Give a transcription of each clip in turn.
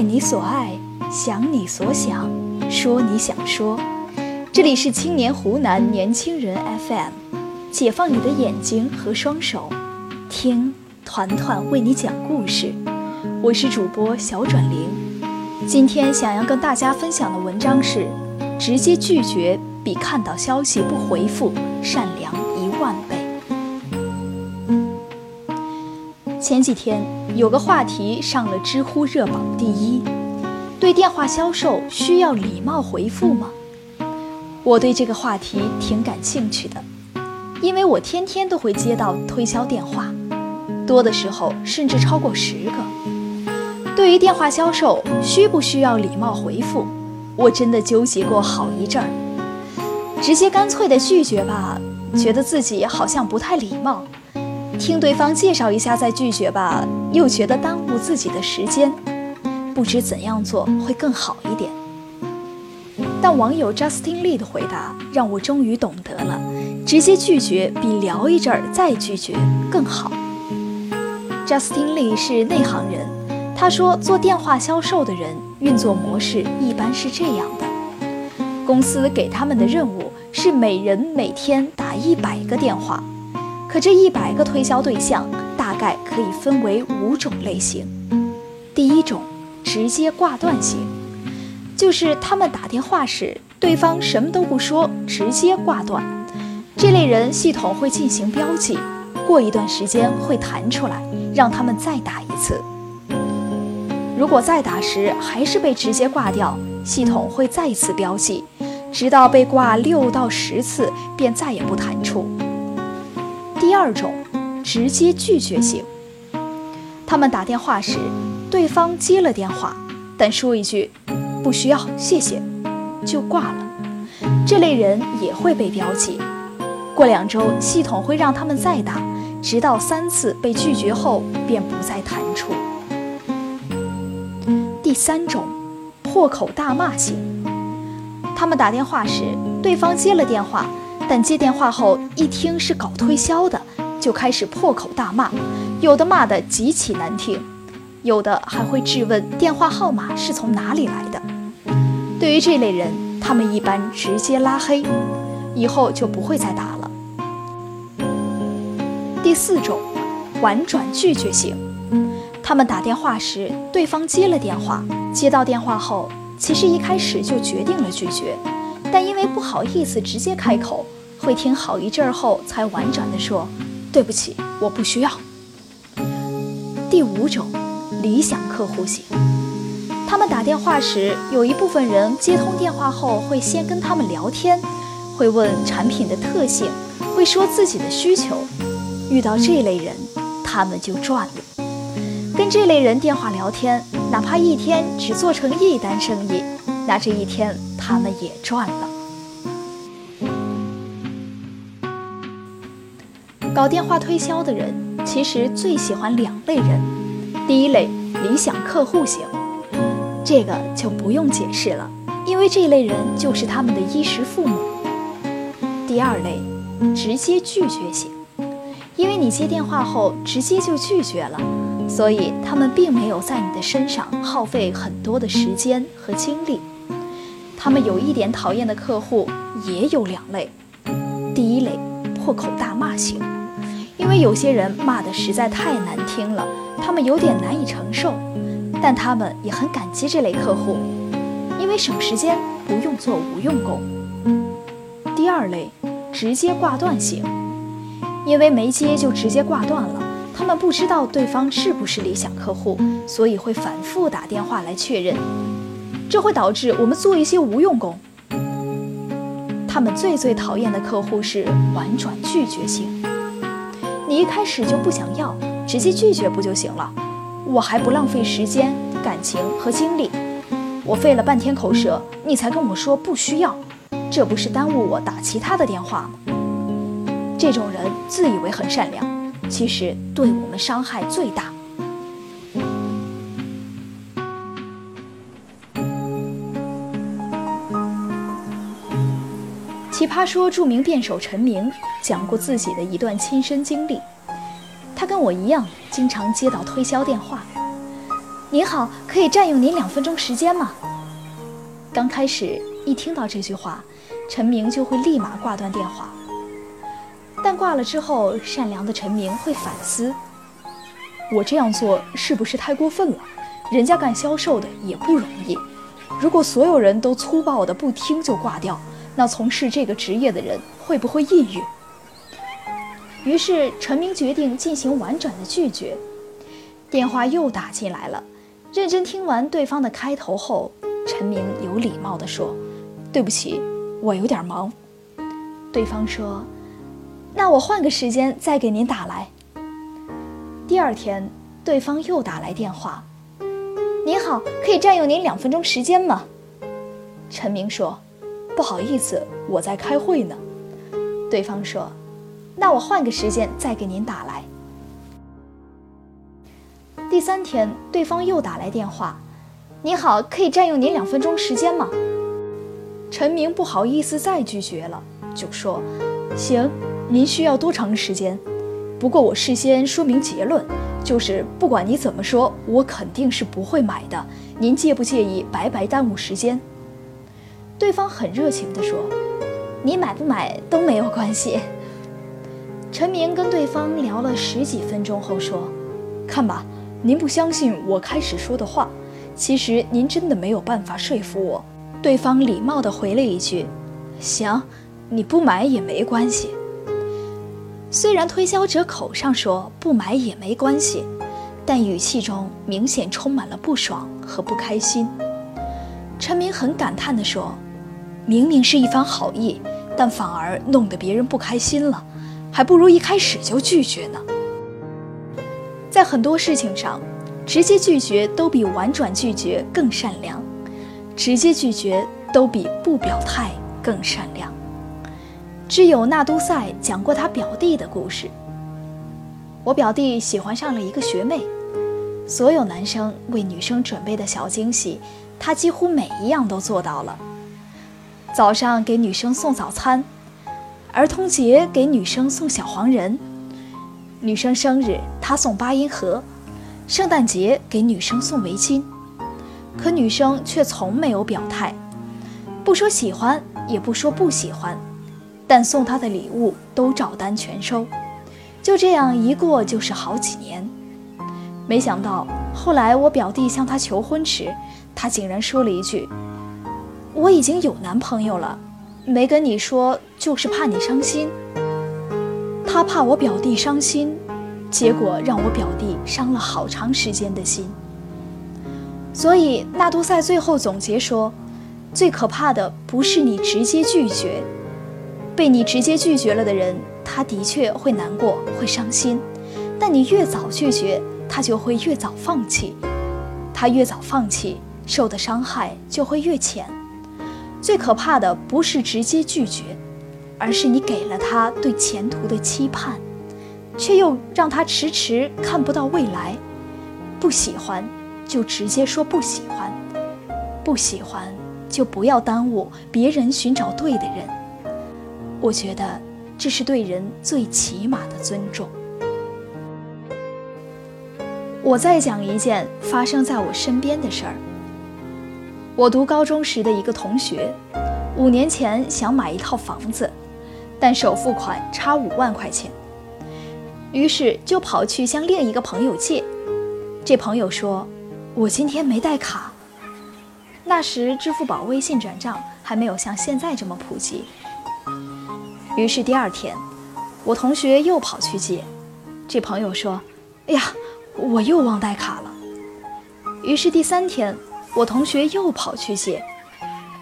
爱你所爱，想你所想，说你想说。这里是青年湖南年轻人 FM，解放你的眼睛和双手，听团团为你讲故事。我是主播小转玲，今天想要跟大家分享的文章是：直接拒绝比看到消息不回复善良一万倍。前几天有个话题上了知乎热榜第一，对电话销售需要礼貌回复吗？我对这个话题挺感兴趣的，因为我天天都会接到推销电话，多的时候甚至超过十个。对于电话销售需不需要礼貌回复，我真的纠结过好一阵儿。直接干脆的拒绝吧，觉得自己好像不太礼貌。听对方介绍一下再拒绝吧，又觉得耽误自己的时间，不知怎样做会更好一点。但网友 Justin Lee 的回答让我终于懂得了，直接拒绝比聊一阵儿再拒绝更好。Justin Lee 是内行人，他说做电话销售的人运作模式一般是这样的：公司给他们的任务是每人每天打一百个电话。可这一百个推销对象大概可以分为五种类型。第一种，直接挂断型，就是他们打电话时，对方什么都不说，直接挂断。这类人系统会进行标记，过一段时间会弹出来，让他们再打一次。如果再打时还是被直接挂掉，系统会再次标记，直到被挂六到十次，便再也不弹出。第二种，直接拒绝型。他们打电话时，对方接了电话，但说一句“不需要，谢谢”，就挂了。这类人也会被标记。过两周，系统会让他们再打，直到三次被拒绝后便不再弹出。第三种，破口大骂型。他们打电话时，对方接了电话。但接电话后一听是搞推销的，就开始破口大骂，有的骂得极其难听，有的还会质问电话号码是从哪里来的。对于这类人，他们一般直接拉黑，以后就不会再打了。第四种，婉转拒绝型，他们打电话时，对方接了电话，接到电话后，其实一开始就决定了拒绝，但因为不好意思直接开口。会听好一阵儿后，才婉转地说：“对不起，我不需要。”第五种，理想客户型。他们打电话时，有一部分人接通电话后会先跟他们聊天，会问产品的特性，会说自己的需求。遇到这类人，他们就赚了。跟这类人电话聊天，哪怕一天只做成一单生意，那这一天他们也赚了。搞电话推销的人其实最喜欢两类人，第一类理想客户型，这个就不用解释了，因为这类人就是他们的衣食父母。第二类直接拒绝型，因为你接电话后直接就拒绝了，所以他们并没有在你的身上耗费很多的时间和精力。他们有一点讨厌的客户也有两类，第一类破口大骂型。因为有些人骂的实在太难听了，他们有点难以承受，但他们也很感激这类客户，因为省时间，不用做无用功。第二类，直接挂断型，因为没接就直接挂断了，他们不知道对方是不是理想客户，所以会反复打电话来确认，这会导致我们做一些无用功。他们最最讨厌的客户是婉转拒绝型。你一开始就不想要，直接拒绝不就行了？我还不浪费时间、感情和精力，我费了半天口舌，你才跟我说不需要，这不是耽误我打其他的电话吗？这种人自以为很善良，其实对我们伤害最大。奇葩说著名辩手陈明讲过自己的一段亲身经历。他跟我一样，经常接到推销电话。您好，可以占用您两分钟时间吗？刚开始一听到这句话，陈明就会立马挂断电话。但挂了之后，善良的陈明会反思：我这样做是不是太过分了？人家干销售的也不容易。如果所有人都粗暴的不听就挂掉，那从事这个职业的人会不会抑郁？于是陈明决定进行婉转的拒绝。电话又打进来了，认真听完对方的开头后，陈明有礼貌地说：“对不起，我有点忙。”对方说：“那我换个时间再给您打来。”第二天，对方又打来电话：“您好，可以占用您两分钟时间吗？”陈明说：“不好意思，我在开会呢。”对方说。那我换个时间再给您打来。第三天，对方又打来电话：“你好，可以占用您两分钟时间吗？”陈明不好意思再拒绝了，就说：“行，您需要多长时间？不过我事先说明结论，就是不管你怎么说，我肯定是不会买的。您介不介意白白耽误时间？”对方很热情地说：“你买不买都没有关系。”陈明跟对方聊了十几分钟后说：“看吧，您不相信我开始说的话，其实您真的没有办法说服我。”对方礼貌地回了一句：“行，你不买也没关系。”虽然推销者口上说不买也没关系，但语气中明显充满了不爽和不开心。陈明很感叹地说：“明明是一番好意，但反而弄得别人不开心了。”还不如一开始就拒绝呢。在很多事情上，直接拒绝都比婉转拒绝更善良，直接拒绝都比不表态更善良。只有纳都塞讲过他表弟的故事。我表弟喜欢上了一个学妹，所有男生为女生准备的小惊喜，他几乎每一样都做到了。早上给女生送早餐。儿童节给女生送小黄人，女生生日他送八音盒，圣诞节给女生送围巾，可女生却从没有表态，不说喜欢，也不说不喜欢，但送她的礼物都照单全收，就这样一过就是好几年。没想到后来我表弟向她求婚时，她竟然说了一句：“我已经有男朋友了。”没跟你说，就是怕你伤心。他怕我表弟伤心，结果让我表弟伤了好长时间的心。所以纳都塞最后总结说，最可怕的不是你直接拒绝，被你直接拒绝了的人，他的确会难过，会伤心。但你越早拒绝，他就会越早放弃，他越早放弃，受的伤害就会越浅。最可怕的不是直接拒绝，而是你给了他对前途的期盼，却又让他迟迟看不到未来。不喜欢就直接说不喜欢，不喜欢就不要耽误别人寻找对的人。我觉得这是对人最起码的尊重。我再讲一件发生在我身边的事儿。我读高中时的一个同学，五年前想买一套房子，但首付款差五万块钱，于是就跑去向另一个朋友借。这朋友说：“我今天没带卡。”那时支付宝、微信转账还没有像现在这么普及。于是第二天，我同学又跑去借，这朋友说：“哎呀，我又忘带卡了。”于是第三天。我同学又跑去借，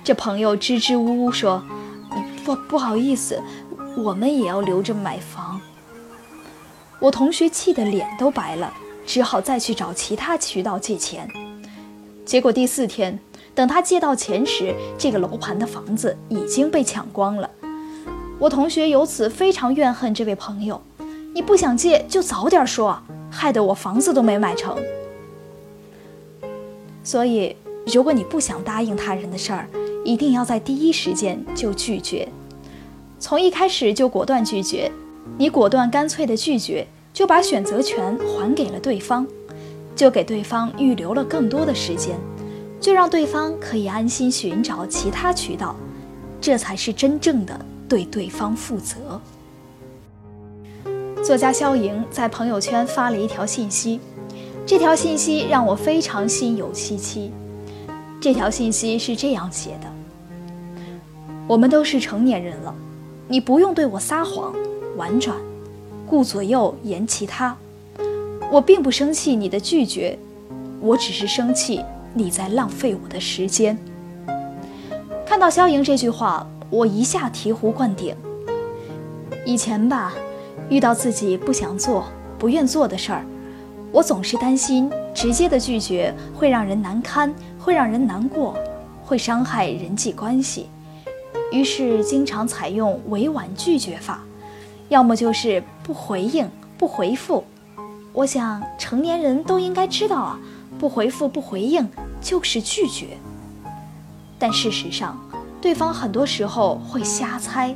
这朋友支支吾吾说：“不不好意思，我们也要留着买房。”我同学气得脸都白了，只好再去找其他渠道借钱。结果第四天，等他借到钱时，这个楼盘的房子已经被抢光了。我同学由此非常怨恨这位朋友：“你不想借就早点说，害得我房子都没买成。”所以，如果你不想答应他人的事儿，一定要在第一时间就拒绝，从一开始就果断拒绝。你果断干脆的拒绝，就把选择权还给了对方。就给对方预留了更多的时间，就让对方可以安心寻找其他渠道，这才是真正的对对方负责。作家肖莹在朋友圈发了一条信息，这条信息让我非常心有戚戚。这条信息是这样写的：“我们都是成年人了，你不用对我撒谎、婉转、顾左右言其他。”我并不生气你的拒绝，我只是生气你在浪费我的时间。看到肖莹这句话，我一下醍醐灌顶。以前吧，遇到自己不想做、不愿做的事儿，我总是担心直接的拒绝会让人难堪，会让人难过，会伤害人际关系，于是经常采用委婉拒绝法，要么就是不回应、不回复。我想成年人都应该知道啊，不回复不回应就是拒绝。但事实上，对方很多时候会瞎猜，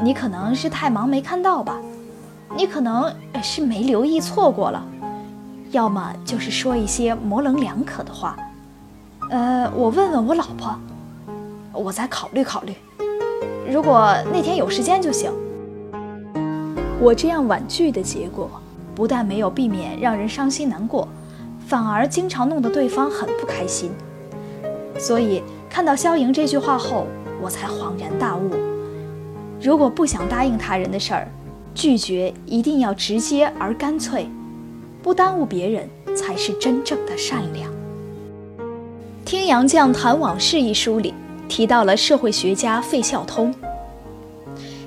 你可能是太忙没看到吧，你可能是没留意错过了，要么就是说一些模棱两可的话。呃，我问问我老婆，我再考虑考虑，如果那天有时间就行。我这样婉拒的结果。不但没有避免让人伤心难过，反而经常弄得对方很不开心。所以看到肖莹这句话后，我才恍然大悟：如果不想答应他人的事儿，拒绝一定要直接而干脆，不耽误别人才是真正的善良。《听杨绛谈往事》一书里提到了社会学家费孝通。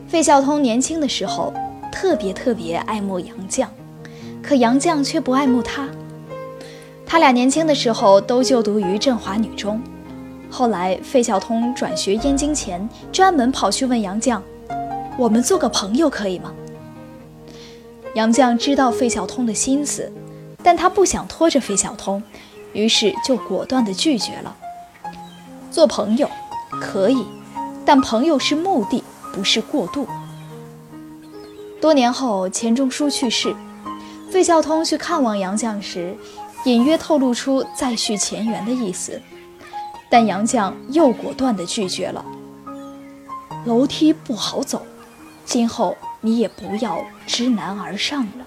费孝通年轻的时候特别特别爱慕杨绛。可杨绛却不爱慕他。他俩年轻的时候都就读于振华女中，后来费孝通转学燕京前，专门跑去问杨绛：“我们做个朋友可以吗？”杨绛知道费孝通的心思，但他不想拖着费孝通，于是就果断地拒绝了。做朋友可以，但朋友是目的，不是过渡。多年后，钱钟书去世。费孝通去看望杨绛时，隐约透露出再续前缘的意思，但杨绛又果断地拒绝了。楼梯不好走，今后你也不要知难而上了。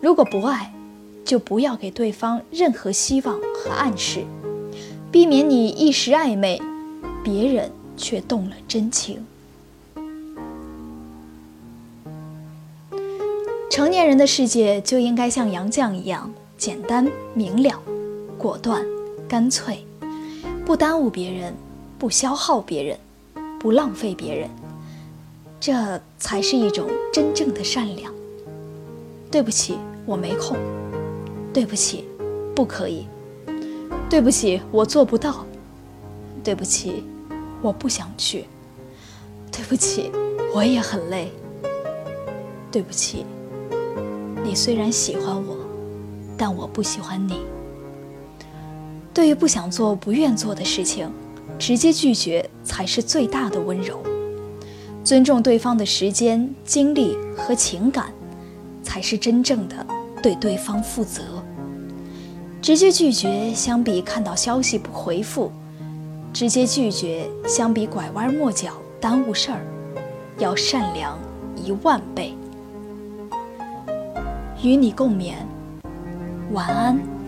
如果不爱，就不要给对方任何希望和暗示，避免你一时暧昧，别人却动了真情。成年人的世界就应该像杨绛一样简单明了、果断、干脆，不耽误别人，不消耗别人，不浪费别人，这才是一种真正的善良。对不起，我没空。对不起，不可以。对不起，我做不到。对不起，我不想去。对不起，我也很累。对不起。你虽然喜欢我，但我不喜欢你。对于不想做、不愿做的事情，直接拒绝才是最大的温柔。尊重对方的时间、精力和情感，才是真正的对对方负责。直接拒绝相比看到消息不回复，直接拒绝相比拐弯抹角耽误事儿，要善良一万倍。与你共勉，晚安。